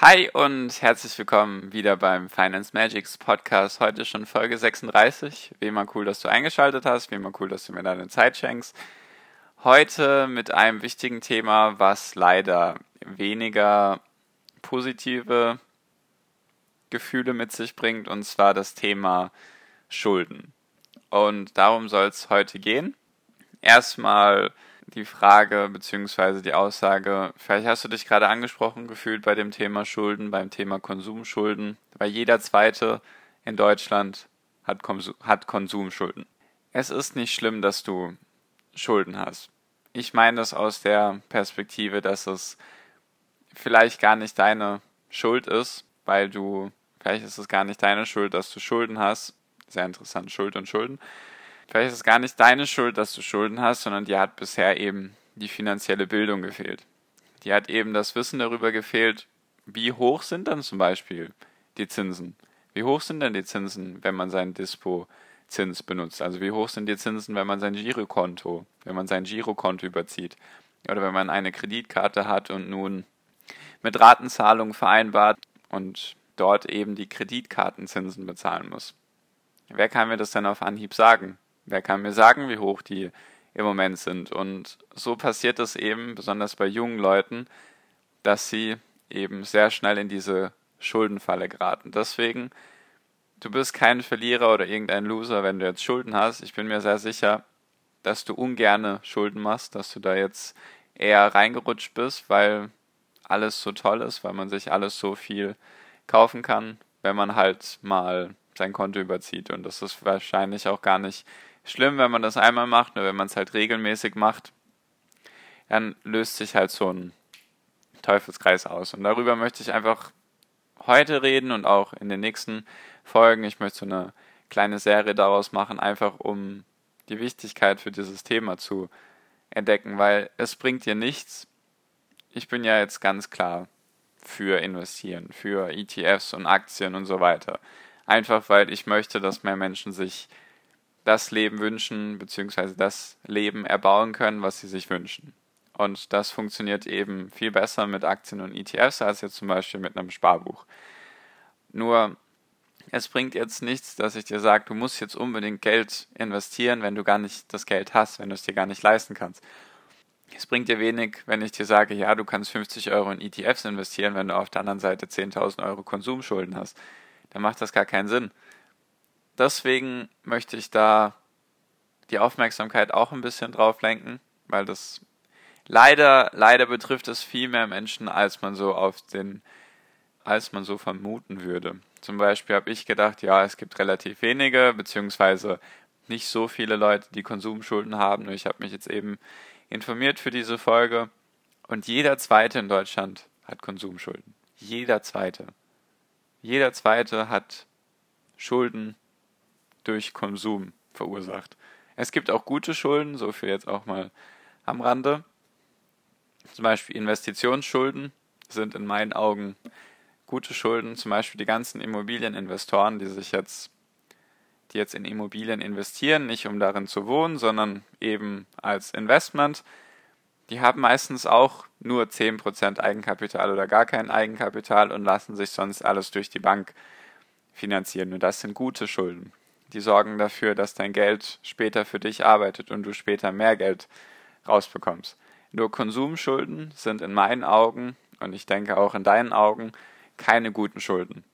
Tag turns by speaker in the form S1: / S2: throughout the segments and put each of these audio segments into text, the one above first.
S1: Hi und herzlich willkommen wieder beim Finance Magics Podcast. Heute schon Folge 36. Wie immer cool, dass du eingeschaltet hast. Wie immer cool, dass du mir deine Zeit schenkst. Heute mit einem wichtigen Thema, was leider weniger positive Gefühle mit sich bringt, und zwar das Thema Schulden. Und darum soll es heute gehen. Erstmal die Frage bzw. die Aussage, vielleicht hast du dich gerade angesprochen gefühlt bei dem Thema Schulden, beim Thema Konsumschulden, weil jeder zweite in Deutschland hat, Konsum, hat Konsumschulden. Es ist nicht schlimm, dass du Schulden hast. Ich meine das aus der Perspektive, dass es vielleicht gar nicht deine Schuld ist, weil du, vielleicht ist es gar nicht deine Schuld, dass du Schulden hast. Sehr interessant, Schuld und Schulden. Vielleicht ist es gar nicht deine Schuld, dass du Schulden hast, sondern dir hat bisher eben die finanzielle Bildung gefehlt. Die hat eben das Wissen darüber gefehlt, wie hoch sind dann zum Beispiel die Zinsen? Wie hoch sind denn die Zinsen, wenn man seinen Dispo-Zins benutzt? Also wie hoch sind die Zinsen, wenn man sein Girokonto, wenn man sein Girokonto überzieht? Oder wenn man eine Kreditkarte hat und nun mit Ratenzahlungen vereinbart und dort eben die Kreditkartenzinsen bezahlen muss. Wer kann mir das denn auf Anhieb sagen? Wer kann mir sagen, wie hoch die im Moment sind? Und so passiert es eben, besonders bei jungen Leuten, dass sie eben sehr schnell in diese Schuldenfalle geraten. Deswegen, du bist kein Verlierer oder irgendein Loser, wenn du jetzt Schulden hast. Ich bin mir sehr sicher, dass du ungerne Schulden machst, dass du da jetzt eher reingerutscht bist, weil alles so toll ist, weil man sich alles so viel kaufen kann, wenn man halt mal sein Konto überzieht. Und das ist wahrscheinlich auch gar nicht schlimm, wenn man das einmal macht, nur wenn man es halt regelmäßig macht, dann löst sich halt so ein Teufelskreis aus. Und darüber möchte ich einfach heute reden und auch in den nächsten Folgen. Ich möchte so eine kleine Serie daraus machen, einfach um die Wichtigkeit für dieses Thema zu entdecken, weil es bringt dir nichts. Ich bin ja jetzt ganz klar für investieren, für ETFs und Aktien und so weiter. Einfach weil ich möchte, dass mehr Menschen sich das Leben wünschen, beziehungsweise das Leben erbauen können, was sie sich wünschen. Und das funktioniert eben viel besser mit Aktien und ETFs als jetzt zum Beispiel mit einem Sparbuch. Nur, es bringt jetzt nichts, dass ich dir sage, du musst jetzt unbedingt Geld investieren, wenn du gar nicht das Geld hast, wenn du es dir gar nicht leisten kannst. Es bringt dir wenig, wenn ich dir sage, ja, du kannst 50 Euro in ETFs investieren, wenn du auf der anderen Seite 10.000 Euro Konsumschulden hast. Dann macht das gar keinen Sinn deswegen möchte ich da die Aufmerksamkeit auch ein bisschen drauf lenken, weil das leider, leider betrifft es viel mehr Menschen, als man so auf den, als man so vermuten würde. Zum Beispiel habe ich gedacht, ja, es gibt relativ wenige, beziehungsweise nicht so viele Leute, die Konsumschulden haben. Ich habe mich jetzt eben informiert für diese Folge und jeder zweite in Deutschland hat Konsumschulden. Jeder zweite. Jeder zweite hat Schulden durch Konsum verursacht. Es gibt auch gute Schulden, so viel jetzt auch mal am Rande. Zum Beispiel Investitionsschulden sind in meinen Augen gute Schulden. Zum Beispiel die ganzen Immobilieninvestoren, die sich jetzt, die jetzt in Immobilien investieren, nicht um darin zu wohnen, sondern eben als Investment. Die haben meistens auch nur 10% Eigenkapital oder gar kein Eigenkapital und lassen sich sonst alles durch die Bank finanzieren. Und das sind gute Schulden die sorgen dafür, dass dein Geld später für dich arbeitet und du später mehr Geld rausbekommst. Nur Konsumschulden sind in meinen Augen und ich denke auch in deinen Augen keine guten Schulden.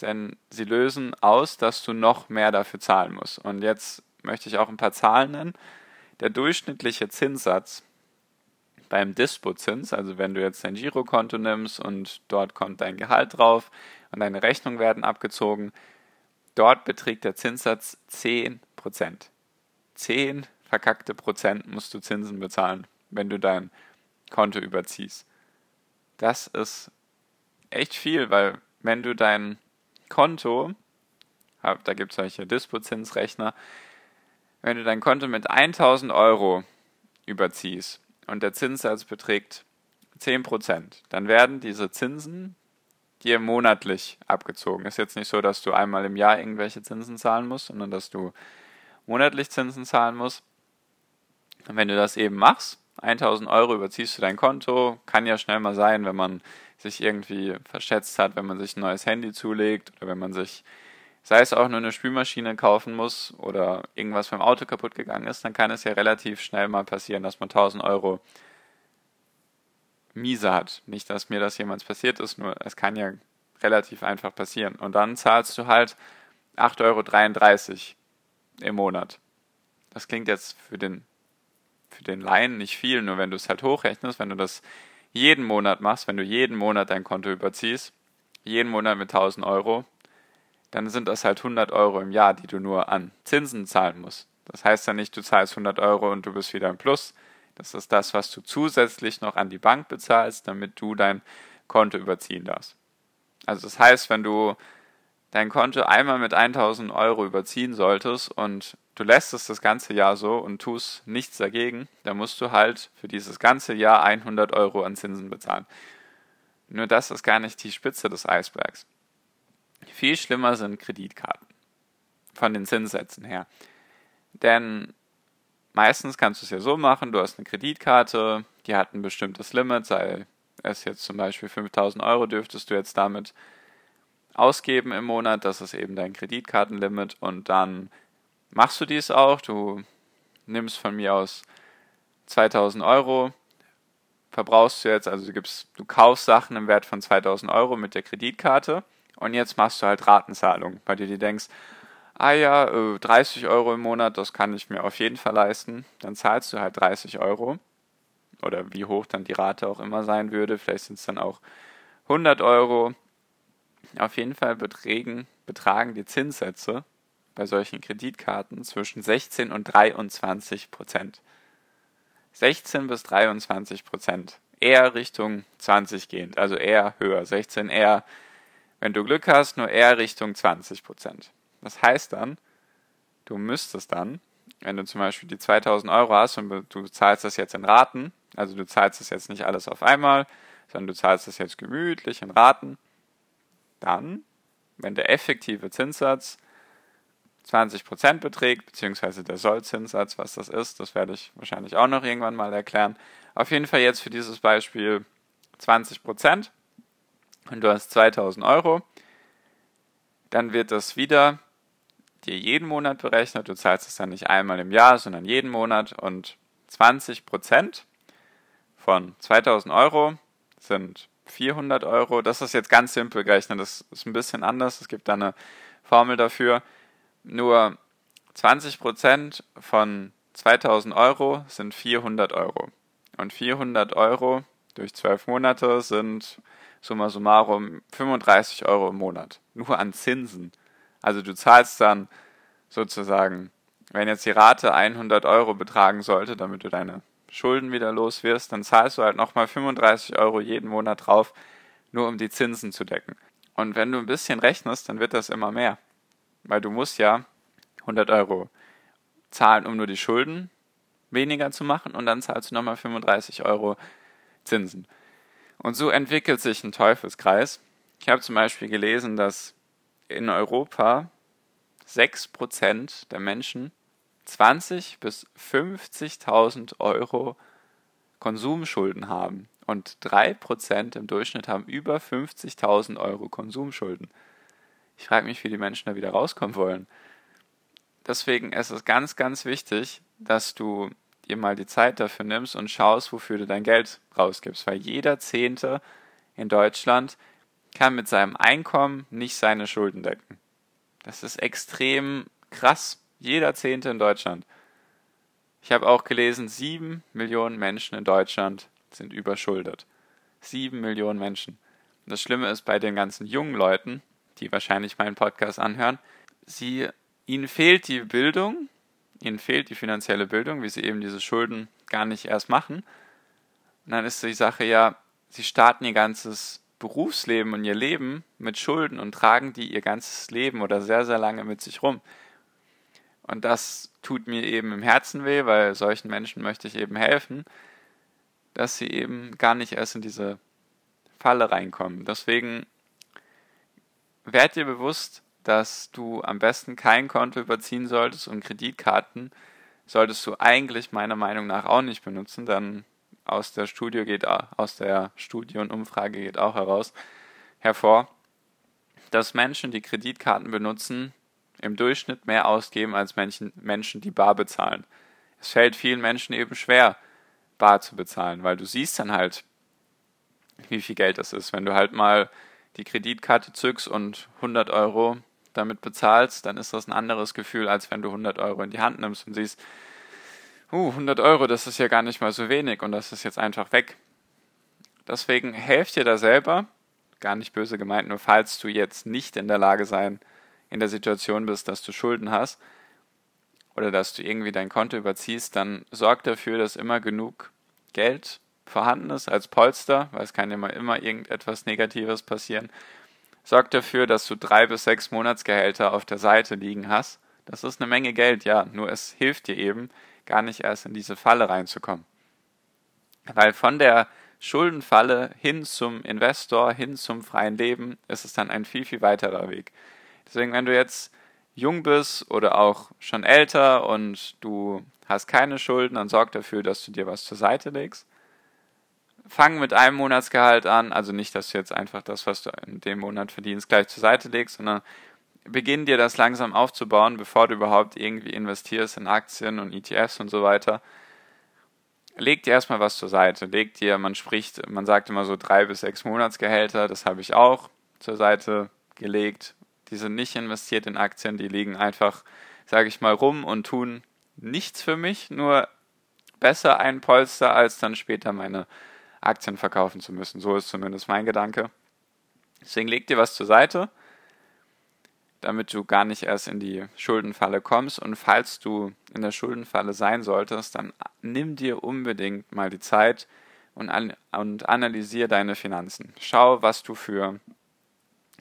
S1: Denn sie lösen aus, dass du noch mehr dafür zahlen musst. Und jetzt möchte ich auch ein paar Zahlen nennen. Der durchschnittliche Zinssatz beim Dispo-Zins, also wenn du jetzt dein Girokonto nimmst und dort kommt dein Gehalt drauf und deine Rechnungen werden abgezogen, Dort beträgt der Zinssatz 10 Prozent. 10 verkackte Prozent musst du Zinsen bezahlen, wenn du dein Konto überziehst. Das ist echt viel, weil wenn du dein Konto, da gibt es solche Dispozinsrechner, wenn du dein Konto mit 1000 Euro überziehst und der Zinssatz beträgt 10%, dann werden diese Zinsen dir monatlich abgezogen. Ist jetzt nicht so, dass du einmal im Jahr irgendwelche Zinsen zahlen musst, sondern dass du monatlich Zinsen zahlen musst. Und wenn du das eben machst, 1000 Euro überziehst du dein Konto, kann ja schnell mal sein, wenn man sich irgendwie verschätzt hat, wenn man sich ein neues Handy zulegt oder wenn man sich, sei es auch nur eine Spülmaschine kaufen muss oder irgendwas beim Auto kaputt gegangen ist, dann kann es ja relativ schnell mal passieren, dass man 1000 Euro miese hat. Nicht, dass mir das jemals passiert ist, nur es kann ja relativ einfach passieren. Und dann zahlst du halt 8,33 Euro im Monat. Das klingt jetzt für den, für den Laien nicht viel, nur wenn du es halt hochrechnest, wenn du das jeden Monat machst, wenn du jeden Monat dein Konto überziehst, jeden Monat mit 1000 Euro, dann sind das halt 100 Euro im Jahr, die du nur an Zinsen zahlen musst. Das heißt ja nicht, du zahlst 100 Euro und du bist wieder im Plus, das ist das, was du zusätzlich noch an die Bank bezahlst, damit du dein Konto überziehen darfst. Also das heißt, wenn du dein Konto einmal mit 1000 Euro überziehen solltest und du lässt es das ganze Jahr so und tust nichts dagegen, dann musst du halt für dieses ganze Jahr 100 Euro an Zinsen bezahlen. Nur das ist gar nicht die Spitze des Eisbergs. Viel schlimmer sind Kreditkarten. Von den Zinssätzen her. Denn meistens kannst du es ja so machen, du hast eine Kreditkarte, die hat ein bestimmtes Limit, sei es jetzt zum Beispiel 5000 Euro dürftest du jetzt damit ausgeben im Monat, das ist eben dein Kreditkartenlimit und dann machst du dies auch, du nimmst von mir aus 2000 Euro, verbrauchst du jetzt, also du gibst, du kaufst Sachen im Wert von 2000 Euro mit der Kreditkarte und jetzt machst du halt Ratenzahlung, weil du dir denkst, ah ja, 30 äh, Euro im Monat, das kann ich mir auf jeden Fall leisten, dann zahlst du halt 30 Euro. Oder wie hoch dann die Rate auch immer sein würde, vielleicht sind es dann auch 100 Euro. Auf jeden Fall beträgen, betragen die Zinssätze bei solchen Kreditkarten zwischen 16 und 23 Prozent. 16 bis 23 Prozent. Eher Richtung 20 gehend, also eher höher. 16 eher, wenn du Glück hast, nur eher Richtung 20 Prozent. Das heißt dann, du müsstest dann, wenn du zum Beispiel die 2000 Euro hast und du zahlst das jetzt in Raten, also du zahlst das jetzt nicht alles auf einmal, sondern du zahlst das jetzt gemütlich in Raten, dann, wenn der effektive Zinssatz 20% beträgt, beziehungsweise der Sollzinssatz, was das ist, das werde ich wahrscheinlich auch noch irgendwann mal erklären. Auf jeden Fall jetzt für dieses Beispiel 20% und du hast 2000 Euro, dann wird das wieder dir jeden Monat berechnet. Du zahlst es dann nicht einmal im Jahr, sondern jeden Monat. Und 20 Prozent von 2000 Euro sind 400 Euro. Das ist jetzt ganz simpel gerechnet. Das ist ein bisschen anders. Es gibt da eine Formel dafür. Nur 20 Prozent von 2000 Euro sind 400 Euro. Und 400 Euro durch 12 Monate sind summa summarum 35 Euro im Monat. Nur an Zinsen. Also du zahlst dann sozusagen, wenn jetzt die Rate 100 Euro betragen sollte, damit du deine Schulden wieder los wirst, dann zahlst du halt nochmal 35 Euro jeden Monat drauf, nur um die Zinsen zu decken. Und wenn du ein bisschen rechnest, dann wird das immer mehr. Weil du musst ja 100 Euro zahlen, um nur die Schulden weniger zu machen und dann zahlst du nochmal 35 Euro Zinsen. Und so entwickelt sich ein Teufelskreis. Ich habe zum Beispiel gelesen, dass in Europa 6% der Menschen 20 bis 50.000 Euro Konsumschulden haben und 3% im Durchschnitt haben über 50.000 Euro Konsumschulden. Ich frage mich, wie die Menschen da wieder rauskommen wollen. Deswegen ist es ganz, ganz wichtig, dass du dir mal die Zeit dafür nimmst und schaust, wofür du dein Geld rausgibst, weil jeder Zehnte in Deutschland kann mit seinem Einkommen nicht seine Schulden decken. Das ist extrem krass. Jeder Zehnte in Deutschland. Ich habe auch gelesen, sieben Millionen Menschen in Deutschland sind überschuldet. Sieben Millionen Menschen. Und das Schlimme ist bei den ganzen jungen Leuten, die wahrscheinlich meinen Podcast anhören, sie, ihnen fehlt die Bildung, ihnen fehlt die finanzielle Bildung, wie sie eben diese Schulden gar nicht erst machen. Und dann ist die Sache ja, sie starten ihr ganzes Berufsleben und ihr Leben mit Schulden und tragen die ihr ganzes Leben oder sehr, sehr lange mit sich rum. Und das tut mir eben im Herzen weh, weil solchen Menschen möchte ich eben helfen, dass sie eben gar nicht erst in diese Falle reinkommen. Deswegen werd dir bewusst, dass du am besten kein Konto überziehen solltest und Kreditkarten solltest du eigentlich meiner Meinung nach auch nicht benutzen, dann aus der Studie geht aus der Studie und Umfrage geht auch heraus hervor, dass Menschen, die Kreditkarten benutzen, im Durchschnitt mehr ausgeben als Menschen, Menschen, die bar bezahlen. Es fällt vielen Menschen eben schwer, bar zu bezahlen, weil du siehst dann halt, wie viel Geld das ist. Wenn du halt mal die Kreditkarte zückst und 100 Euro damit bezahlst, dann ist das ein anderes Gefühl, als wenn du 100 Euro in die Hand nimmst und siehst, uh, 100 Euro, das ist ja gar nicht mal so wenig und das ist jetzt einfach weg. Deswegen helft dir da selber, gar nicht böse gemeint, nur falls du jetzt nicht in der Lage sein, in der Situation bist, dass du Schulden hast oder dass du irgendwie dein Konto überziehst, dann sorg dafür, dass immer genug Geld vorhanden ist als Polster, weil es kann immer immer irgendetwas Negatives passieren. Sorg dafür, dass du drei bis sechs Monatsgehälter auf der Seite liegen hast. Das ist eine Menge Geld, ja, nur es hilft dir eben, gar nicht erst in diese Falle reinzukommen. Weil von der Schuldenfalle hin zum Investor, hin zum freien Leben, ist es dann ein viel, viel weiterer Weg. Deswegen, wenn du jetzt jung bist oder auch schon älter und du hast keine Schulden, dann sorg dafür, dass du dir was zur Seite legst. Fang mit einem Monatsgehalt an, also nicht, dass du jetzt einfach das, was du in dem Monat verdienst, gleich zur Seite legst, sondern beginn dir das langsam aufzubauen, bevor du überhaupt irgendwie investierst in Aktien und ETFs und so weiter. Leg dir erstmal was zur Seite. Leg dir, man spricht, man sagt immer so drei bis sechs Monatsgehälter, das habe ich auch zur Seite gelegt. Die sind nicht investiert in Aktien, die liegen einfach, sage ich mal, rum und tun nichts für mich, nur besser ein Polster, als dann später meine Aktien verkaufen zu müssen. So ist zumindest mein Gedanke. Deswegen leg dir was zur Seite damit du gar nicht erst in die Schuldenfalle kommst. Und falls du in der Schuldenfalle sein solltest, dann nimm dir unbedingt mal die Zeit und, an, und analysiere deine Finanzen. Schau, was du für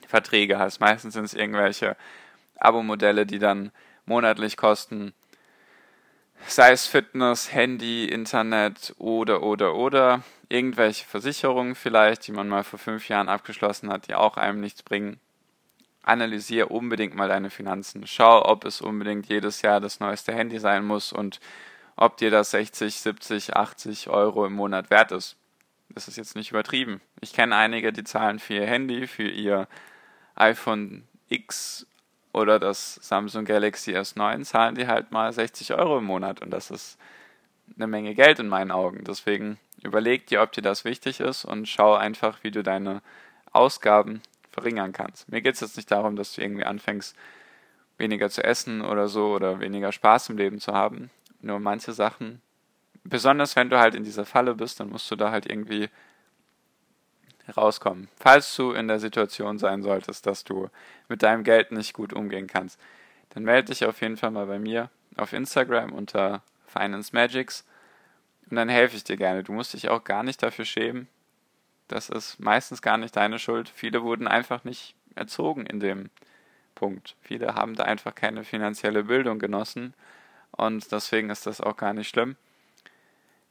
S1: Verträge hast. Meistens sind es irgendwelche Abo-Modelle, die dann monatlich kosten, sei es Fitness, Handy, Internet oder, oder, oder. Irgendwelche Versicherungen vielleicht, die man mal vor fünf Jahren abgeschlossen hat, die auch einem nichts bringen analysiere unbedingt mal deine Finanzen. Schau, ob es unbedingt jedes Jahr das neueste Handy sein muss und ob dir das 60, 70, 80 Euro im Monat wert ist. Das ist jetzt nicht übertrieben. Ich kenne einige, die zahlen für ihr Handy, für ihr iPhone X oder das Samsung Galaxy S9, zahlen die halt mal 60 Euro im Monat und das ist eine Menge Geld in meinen Augen. Deswegen überleg dir, ob dir das wichtig ist und schau einfach, wie du deine Ausgaben verringern kannst. Mir geht es jetzt nicht darum, dass du irgendwie anfängst, weniger zu essen oder so oder weniger Spaß im Leben zu haben. Nur manche Sachen, besonders wenn du halt in dieser Falle bist, dann musst du da halt irgendwie rauskommen. Falls du in der Situation sein solltest, dass du mit deinem Geld nicht gut umgehen kannst, dann melde dich auf jeden Fall mal bei mir auf Instagram unter Finance Magics und dann helfe ich dir gerne. Du musst dich auch gar nicht dafür schämen, das ist meistens gar nicht deine Schuld. Viele wurden einfach nicht erzogen in dem Punkt. Viele haben da einfach keine finanzielle Bildung genossen und deswegen ist das auch gar nicht schlimm.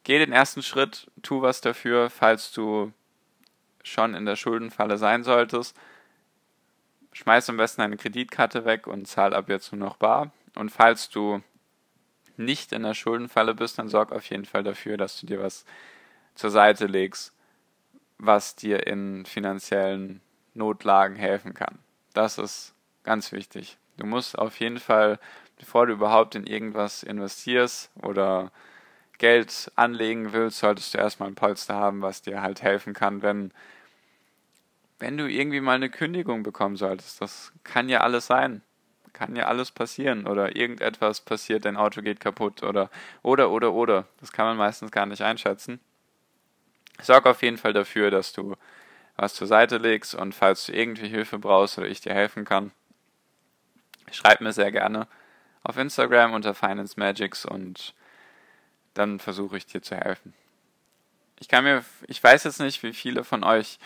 S1: Geh den ersten Schritt, tu was dafür, falls du schon in der Schuldenfalle sein solltest. Schmeiß am besten deine Kreditkarte weg und zahl ab jetzt nur noch bar. Und falls du nicht in der Schuldenfalle bist, dann sorg auf jeden Fall dafür, dass du dir was zur Seite legst was dir in finanziellen Notlagen helfen kann. Das ist ganz wichtig. Du musst auf jeden Fall, bevor du überhaupt in irgendwas investierst oder Geld anlegen willst, solltest du erstmal ein Polster haben, was dir halt helfen kann, wenn, wenn du irgendwie mal eine Kündigung bekommen solltest. Das kann ja alles sein. Kann ja alles passieren. Oder irgendetwas passiert, dein Auto geht kaputt oder, oder, oder, oder. Das kann man meistens gar nicht einschätzen. Sorg auf jeden Fall dafür, dass du was zur Seite legst und falls du irgendwie Hilfe brauchst oder ich dir helfen kann, schreib mir sehr gerne auf Instagram unter Finance Magics und dann versuche ich dir zu helfen. Ich kann mir, ich weiß jetzt nicht, wie viele von euch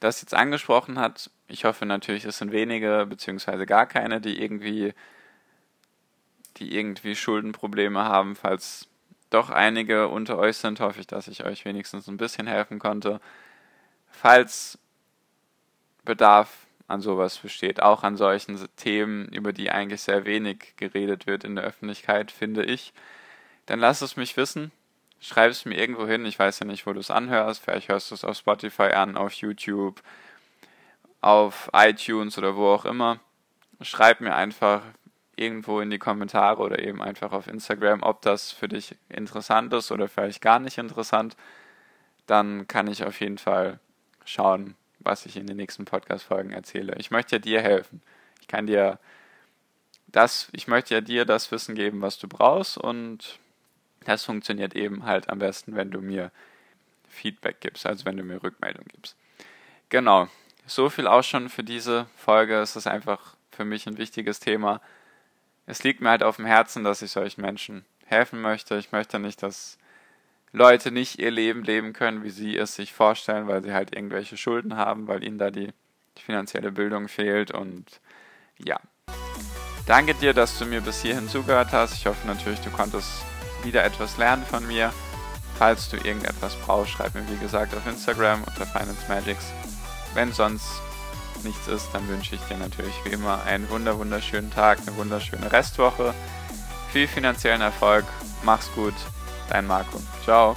S1: das jetzt angesprochen hat. Ich hoffe natürlich, es sind wenige beziehungsweise gar keine, die irgendwie, die irgendwie Schuldenprobleme haben. Falls doch einige unter euch sind, hoffe ich, dass ich euch wenigstens ein bisschen helfen konnte. Falls Bedarf an sowas besteht, auch an solchen Themen, über die eigentlich sehr wenig geredet wird in der Öffentlichkeit, finde ich, dann lass es mich wissen. Schreib es mir irgendwo hin. Ich weiß ja nicht, wo du es anhörst. Vielleicht hörst du es auf Spotify an, auf YouTube, auf iTunes oder wo auch immer. Schreib mir einfach irgendwo in die Kommentare oder eben einfach auf Instagram, ob das für dich interessant ist oder vielleicht gar nicht interessant. Dann kann ich auf jeden Fall schauen, was ich in den nächsten Podcast-Folgen erzähle. Ich möchte ja dir helfen. Ich kann dir das, ich möchte ja dir das Wissen geben, was du brauchst und das funktioniert eben halt am besten, wenn du mir Feedback gibst, also wenn du mir Rückmeldung gibst. Genau, so viel auch schon für diese Folge. Es ist einfach für mich ein wichtiges Thema. Es liegt mir halt auf dem Herzen, dass ich solchen Menschen helfen möchte. Ich möchte nicht, dass Leute nicht ihr Leben leben können, wie sie es sich vorstellen, weil sie halt irgendwelche Schulden haben, weil ihnen da die, finanzielle Bildung fehlt. Und ja, danke dir, dass du mir bis hierhin zugehört hast. Ich hoffe natürlich, du konntest wieder etwas lernen von mir. Falls du irgendetwas brauchst, schreib mir wie gesagt auf Instagram unter Finance Magics. Wenn sonst nichts ist, dann wünsche ich dir natürlich wie immer einen wunder wunderschönen Tag, eine wunderschöne Restwoche, viel finanziellen Erfolg, mach's gut, dein Marco. Ciao.